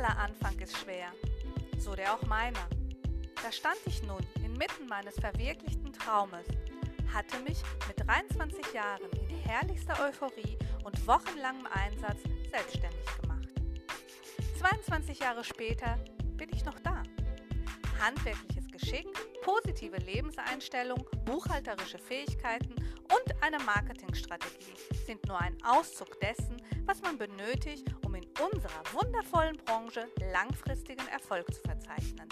Aller Anfang ist schwer, so der auch meiner. Da stand ich nun inmitten meines verwirklichten Traumes, hatte mich mit 23 Jahren in herrlichster Euphorie und wochenlangem Einsatz selbstständig gemacht. 22 Jahre später bin ich noch da. Handwerkliches Geschick, positive Lebenseinstellung, buchhalterische Fähigkeiten und eine Marketingstrategie sind nur ein Auszug dessen, was man benötigt, unserer wundervollen Branche langfristigen Erfolg zu verzeichnen.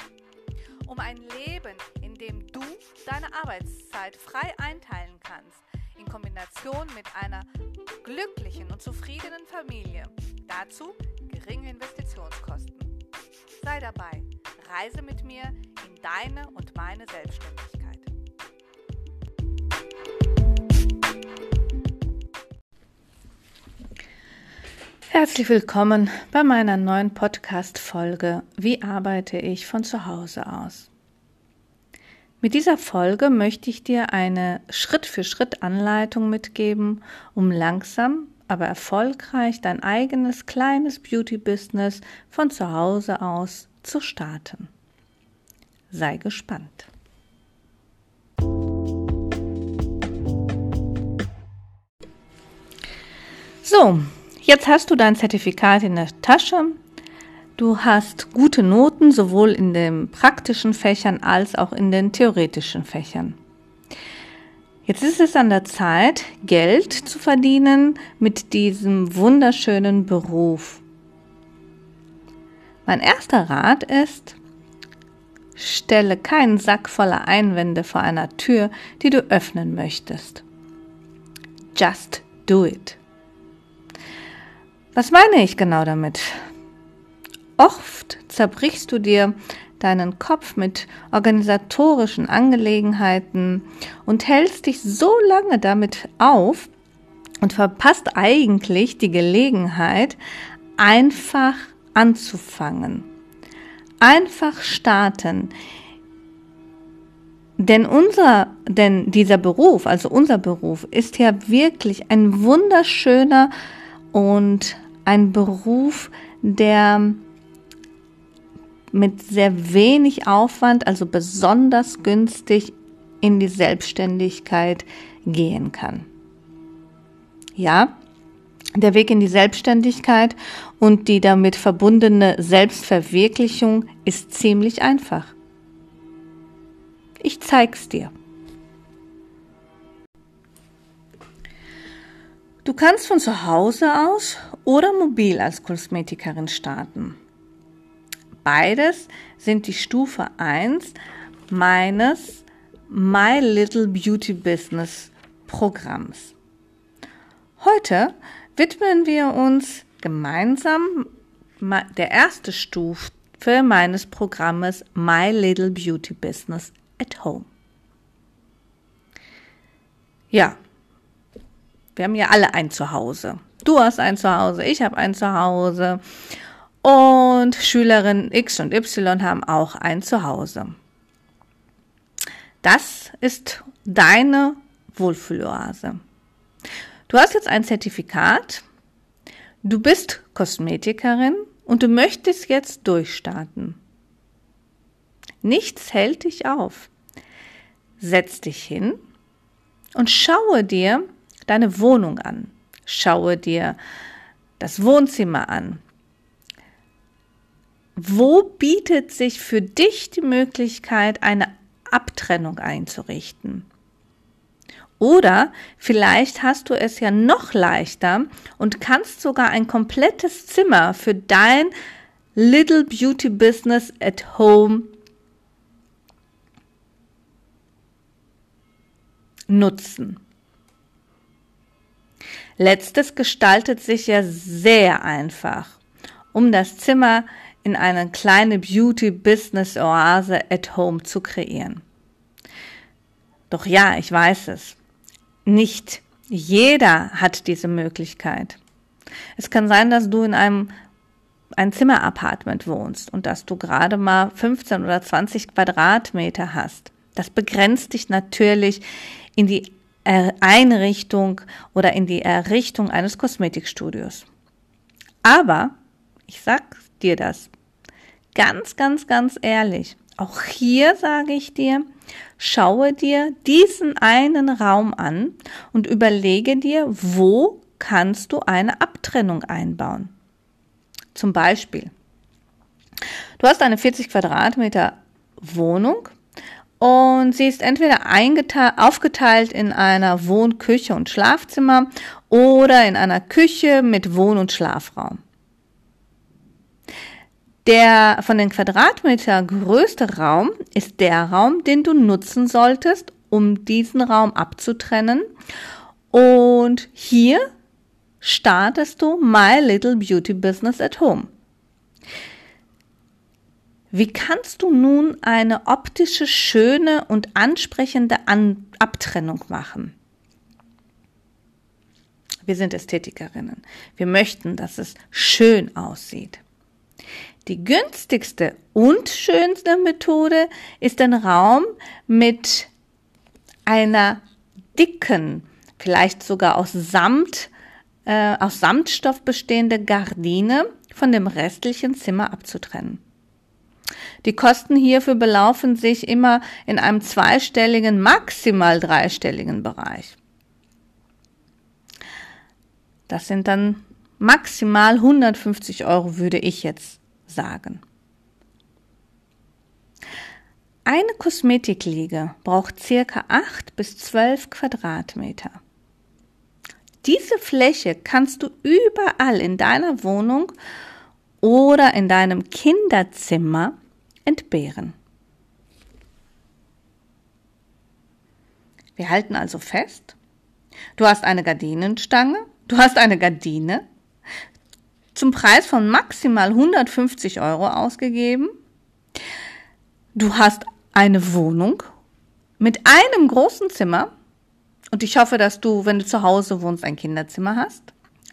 Um ein Leben, in dem du deine Arbeitszeit frei einteilen kannst, in Kombination mit einer glücklichen und zufriedenen Familie. Dazu geringe Investitionskosten. Sei dabei, reise mit mir in deine und meine Selbstständigkeit. Herzlich willkommen bei meiner neuen Podcast-Folge Wie arbeite ich von zu Hause aus? Mit dieser Folge möchte ich dir eine Schritt-für-Schritt-Anleitung mitgeben, um langsam, aber erfolgreich dein eigenes kleines Beauty-Business von zu Hause aus zu starten. Sei gespannt. So, jetzt hast du dein Zertifikat in der Tasche. Du hast gute Noten sowohl in den praktischen Fächern als auch in den theoretischen Fächern. Jetzt ist es an der Zeit, Geld zu verdienen mit diesem wunderschönen Beruf. Mein erster Rat ist, stelle keinen Sack voller Einwände vor einer Tür, die du öffnen möchtest. Just do it. Was meine ich genau damit? Oft zerbrichst du dir deinen Kopf mit organisatorischen Angelegenheiten und hältst dich so lange damit auf und verpasst eigentlich die Gelegenheit, einfach anzufangen. Einfach starten. Denn unser, denn dieser Beruf, also unser Beruf, ist ja wirklich ein wunderschöner und ein Beruf, der mit sehr wenig Aufwand, also besonders günstig in die Selbstständigkeit gehen kann. Ja, der Weg in die Selbstständigkeit und die damit verbundene Selbstverwirklichung ist ziemlich einfach. Ich zeig's dir. Du kannst von zu Hause aus oder mobil als Kosmetikerin starten. Beides sind die Stufe 1 meines My Little Beauty Business Programms. Heute widmen wir uns gemeinsam der erste Stufe meines Programmes My Little Beauty Business at Home. Ja, wir haben ja alle ein Zuhause. Du hast ein Zuhause, ich habe ein Zuhause und Schülerinnen X und Y haben auch ein Zuhause. Das ist deine Wohlfühloase. Du hast jetzt ein Zertifikat, du bist Kosmetikerin und du möchtest jetzt durchstarten. Nichts hält dich auf. Setz dich hin und schaue dir deine Wohnung an. Schaue dir das Wohnzimmer an. Wo bietet sich für dich die Möglichkeit, eine Abtrennung einzurichten? Oder vielleicht hast du es ja noch leichter und kannst sogar ein komplettes Zimmer für dein Little Beauty Business at Home nutzen. Letztes gestaltet sich ja sehr einfach, um das Zimmer in eine kleine Beauty Business Oase at Home zu kreieren. Doch ja, ich weiß es. Nicht jeder hat diese Möglichkeit. Es kann sein, dass du in einem ein Zimmerapartment wohnst und dass du gerade mal 15 oder 20 Quadratmeter hast. Das begrenzt dich natürlich in die Einrichtung oder in die Errichtung eines Kosmetikstudios. Aber, ich sag dir das, ganz, ganz, ganz ehrlich. Auch hier sage ich dir, schaue dir diesen einen Raum an und überlege dir, wo kannst du eine Abtrennung einbauen. Zum Beispiel, du hast eine 40 Quadratmeter Wohnung und sie ist entweder aufgeteilt in einer Wohn-, Küche und Schlafzimmer oder in einer Küche mit Wohn- und Schlafraum. Der von den Quadratmeter größte Raum ist der Raum, den du nutzen solltest, um diesen Raum abzutrennen. Und hier startest du My Little Beauty Business at Home. Wie kannst du nun eine optische, schöne und ansprechende An Abtrennung machen? Wir sind Ästhetikerinnen. Wir möchten, dass es schön aussieht. Die günstigste und schönste Methode ist ein Raum mit einer dicken, vielleicht sogar aus Samt, äh, aus Samtstoff bestehende Gardine von dem restlichen Zimmer abzutrennen. Die Kosten hierfür belaufen sich immer in einem zweistelligen, maximal dreistelligen Bereich. Das sind dann maximal 150 Euro, würde ich jetzt sagen. Eine Kosmetikliege braucht circa 8 bis 12 Quadratmeter. Diese Fläche kannst du überall in deiner Wohnung oder in deinem Kinderzimmer entbehren. Wir halten also fest, du hast eine Gardinenstange, du hast eine Gardine zum Preis von maximal 150 Euro ausgegeben. Du hast eine Wohnung mit einem großen Zimmer und ich hoffe, dass du, wenn du zu Hause wohnst, ein Kinderzimmer hast.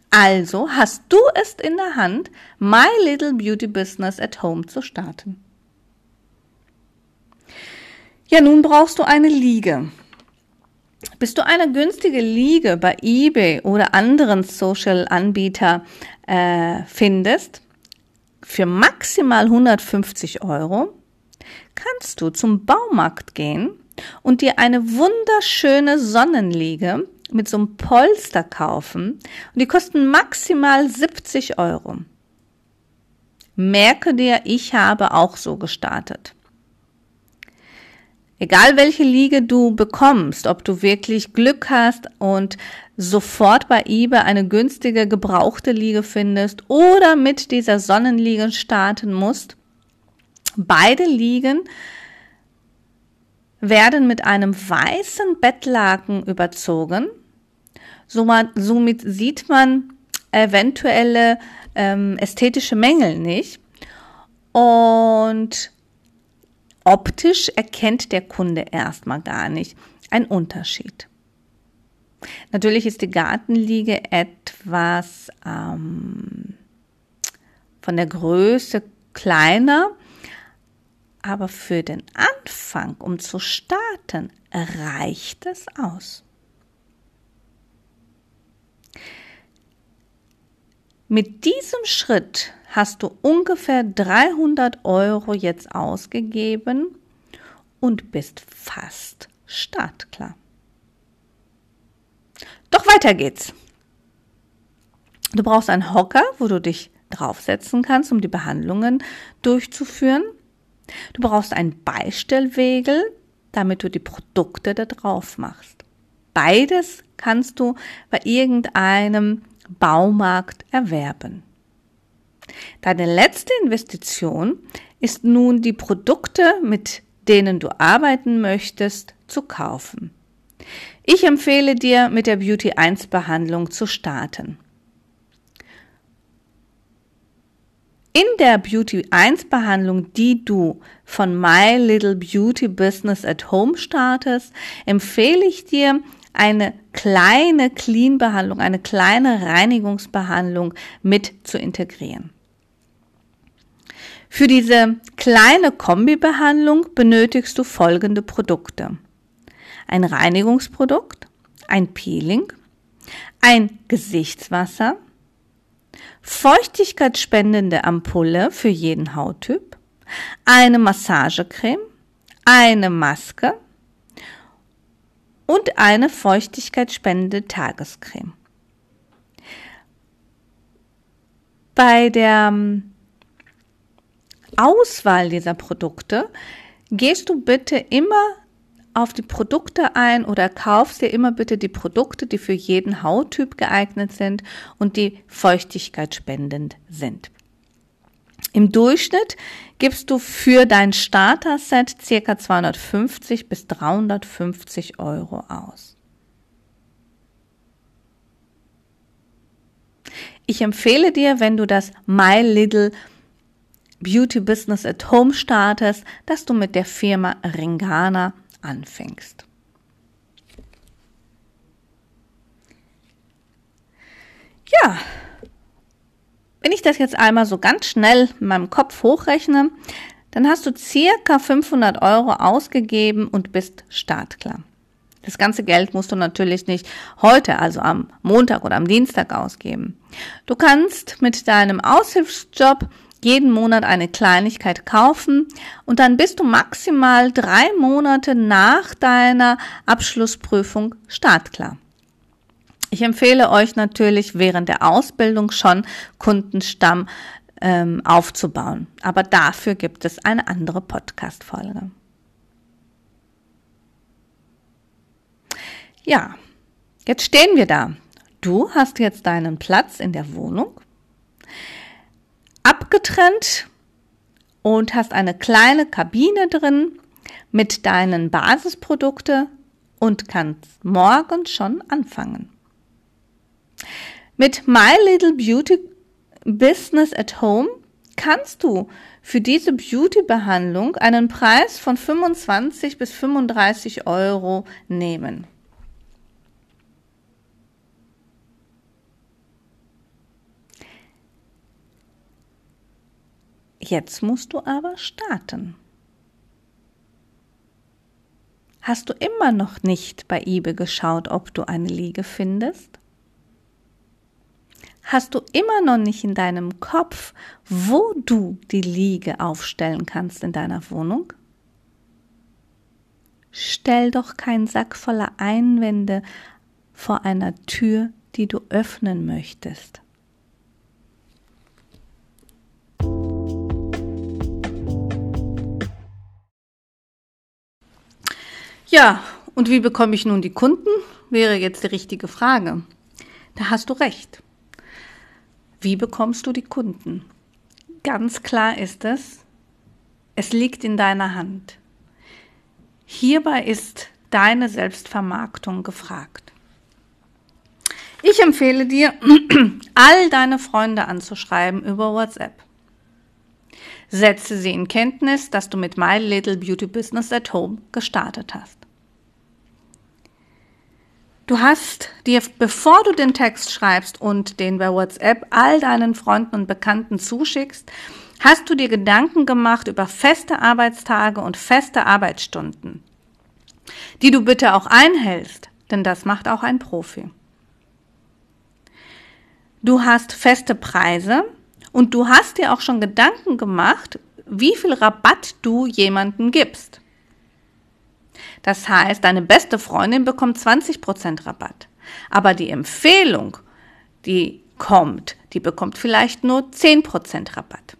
Also hast du es in der Hand, My Little Beauty Business at Home zu starten. Ja, nun brauchst du eine Liege. Bis du eine günstige Liege bei eBay oder anderen Social-Anbieter äh, findest, für maximal 150 Euro, kannst du zum Baumarkt gehen und dir eine wunderschöne Sonnenliege mit so einem Polster kaufen und die kosten maximal 70 Euro. Merke dir, ich habe auch so gestartet. Egal welche Liege du bekommst, ob du wirklich Glück hast und sofort bei eBay eine günstige gebrauchte Liege findest oder mit dieser Sonnenliege starten musst, beide Liegen werden mit einem weißen Bettlaken überzogen. Somit sieht man eventuelle ähm, ästhetische Mängel nicht. Und optisch erkennt der Kunde erstmal gar nicht einen Unterschied. Natürlich ist die Gartenliege etwas ähm, von der Größe kleiner, aber für den Anfang, um zu starten, reicht es aus. Mit diesem Schritt hast du ungefähr 300 Euro jetzt ausgegeben und bist fast startklar. Doch weiter geht's. Du brauchst einen Hocker, wo du dich draufsetzen kannst, um die Behandlungen durchzuführen. Du brauchst einen Beistellwegel, damit du die Produkte da drauf machst. Beides kannst du bei irgendeinem Baumarkt erwerben. Deine letzte Investition ist nun die Produkte, mit denen du arbeiten möchtest, zu kaufen. Ich empfehle dir, mit der Beauty 1 Behandlung zu starten. In der Beauty 1 Behandlung, die du von My Little Beauty Business at Home startest, empfehle ich dir eine kleine Clean Behandlung, eine kleine Reinigungsbehandlung mit zu integrieren. Für diese kleine Kombibehandlung benötigst du folgende Produkte. Ein Reinigungsprodukt, ein Peeling, ein Gesichtswasser, feuchtigkeitsspendende Ampulle für jeden Hauttyp, eine Massagecreme, eine Maske und eine feuchtigkeitsspendende Tagescreme. Bei der ähm, Auswahl dieser Produkte gehst du bitte immer auf die Produkte ein oder kaufst dir immer bitte die Produkte, die für jeden Hauttyp geeignet sind und die feuchtigkeitsspendend sind. Im Durchschnitt gibst du für dein Starter-Set circa 250 bis 350 Euro aus. Ich empfehle dir, wenn du das My Little Beauty Business at Home startest, dass du mit der Firma Ringana anfängst. Ja, wenn ich das jetzt einmal so ganz schnell in meinem Kopf hochrechne, dann hast du circa 500 Euro ausgegeben und bist startklar. Das ganze Geld musst du natürlich nicht heute, also am Montag oder am Dienstag ausgeben. Du kannst mit deinem Aushilfsjob jeden Monat eine Kleinigkeit kaufen und dann bist du maximal drei Monate nach deiner Abschlussprüfung startklar. Ich empfehle euch natürlich während der Ausbildung schon Kundenstamm ähm, aufzubauen, aber dafür gibt es eine andere Podcast-Folge. Ja, jetzt stehen wir da. Du hast jetzt deinen Platz in der Wohnung abgetrennt und hast eine kleine Kabine drin mit deinen Basisprodukte und kannst morgen schon anfangen. Mit My Little Beauty Business at Home kannst du für diese Beauty-Behandlung einen Preis von 25 bis 35 Euro nehmen. Jetzt musst du aber starten. Hast du immer noch nicht bei eBay geschaut, ob du eine Liege findest? Hast du immer noch nicht in deinem Kopf, wo du die Liege aufstellen kannst in deiner Wohnung? Stell doch keinen Sack voller Einwände vor einer Tür, die du öffnen möchtest. Ja, und wie bekomme ich nun die Kunden? Wäre jetzt die richtige Frage. Da hast du recht. Wie bekommst du die Kunden? Ganz klar ist es, es liegt in deiner Hand. Hierbei ist deine Selbstvermarktung gefragt. Ich empfehle dir, all deine Freunde anzuschreiben über WhatsApp. Setze sie in Kenntnis, dass du mit My Little Beauty Business at Home gestartet hast. Du hast dir, bevor du den Text schreibst und den bei WhatsApp all deinen Freunden und Bekannten zuschickst, hast du dir Gedanken gemacht über feste Arbeitstage und feste Arbeitsstunden, die du bitte auch einhältst, denn das macht auch ein Profi. Du hast feste Preise und du hast dir auch schon Gedanken gemacht, wie viel Rabatt du jemanden gibst. Das heißt, deine beste Freundin bekommt 20% Rabatt. Aber die Empfehlung, die kommt, die bekommt vielleicht nur 10% Rabatt.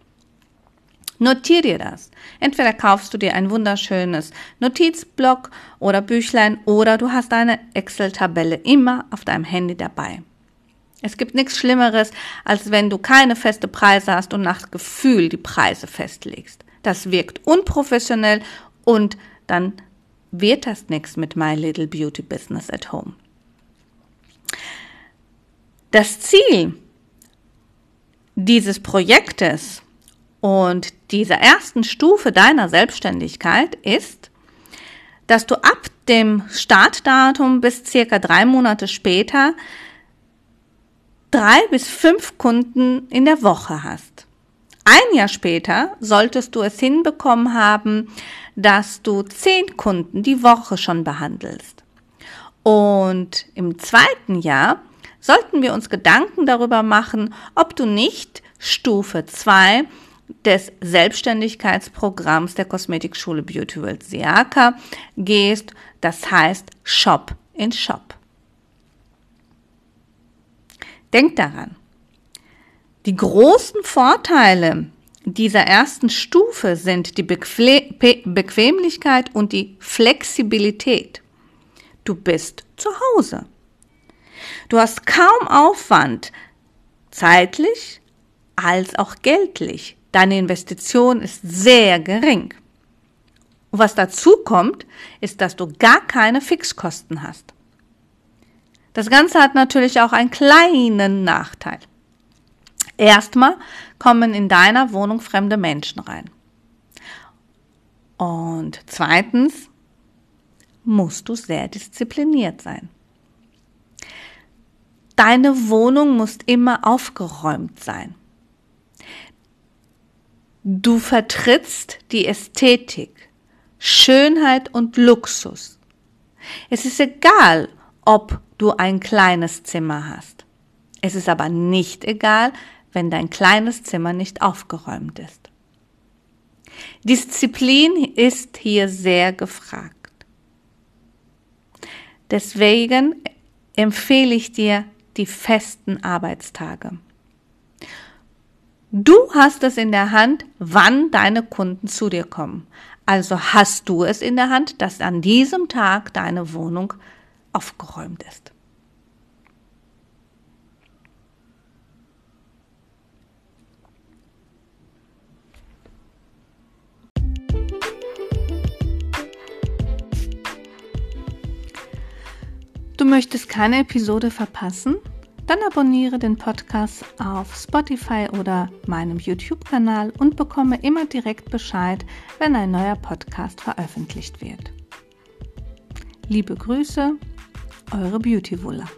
Notier dir das. Entweder kaufst du dir ein wunderschönes Notizblock oder Büchlein oder du hast eine Excel-Tabelle immer auf deinem Handy dabei. Es gibt nichts Schlimmeres, als wenn du keine feste Preise hast und nach Gefühl die Preise festlegst. Das wirkt unprofessionell und dann wird das nichts mit My Little Beauty Business at Home. Das Ziel dieses Projektes und dieser ersten Stufe deiner Selbstständigkeit ist, dass du ab dem Startdatum bis circa drei Monate später drei bis fünf Kunden in der Woche hast. Ein Jahr später solltest du es hinbekommen haben, dass du zehn Kunden die Woche schon behandelst. Und im zweiten Jahr sollten wir uns Gedanken darüber machen, ob du nicht Stufe 2 des Selbstständigkeitsprogramms der Kosmetikschule Beauty World Siaka gehst, das heißt Shop in Shop. Denk daran, die großen Vorteile dieser ersten Stufe sind die Bequem Bequemlichkeit und die Flexibilität. Du bist zu Hause. Du hast kaum Aufwand, zeitlich als auch geldlich. Deine Investition ist sehr gering. Und was dazu kommt, ist, dass du gar keine Fixkosten hast. Das Ganze hat natürlich auch einen kleinen Nachteil. Erstmal kommen in deiner Wohnung fremde Menschen rein. Und zweitens musst du sehr diszipliniert sein. Deine Wohnung muss immer aufgeräumt sein. Du vertrittst die Ästhetik, Schönheit und Luxus. Es ist egal, ob du ein kleines Zimmer hast. Es ist aber nicht egal, wenn dein kleines Zimmer nicht aufgeräumt ist. Disziplin ist hier sehr gefragt. Deswegen empfehle ich dir die festen Arbeitstage. Du hast es in der Hand, wann deine Kunden zu dir kommen. Also hast du es in der Hand, dass an diesem Tag deine Wohnung aufgeräumt ist. Möchtest keine Episode verpassen? Dann abonniere den Podcast auf Spotify oder meinem YouTube-Kanal und bekomme immer direkt Bescheid, wenn ein neuer Podcast veröffentlicht wird. Liebe Grüße, eure Beauty Wuller.